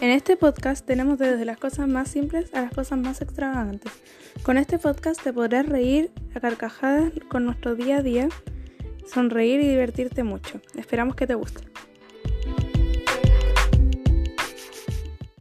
En este podcast tenemos desde las cosas más simples a las cosas más extravagantes. Con este podcast te podrás reír a carcajadas con nuestro día a día, sonreír y divertirte mucho. Esperamos que te guste.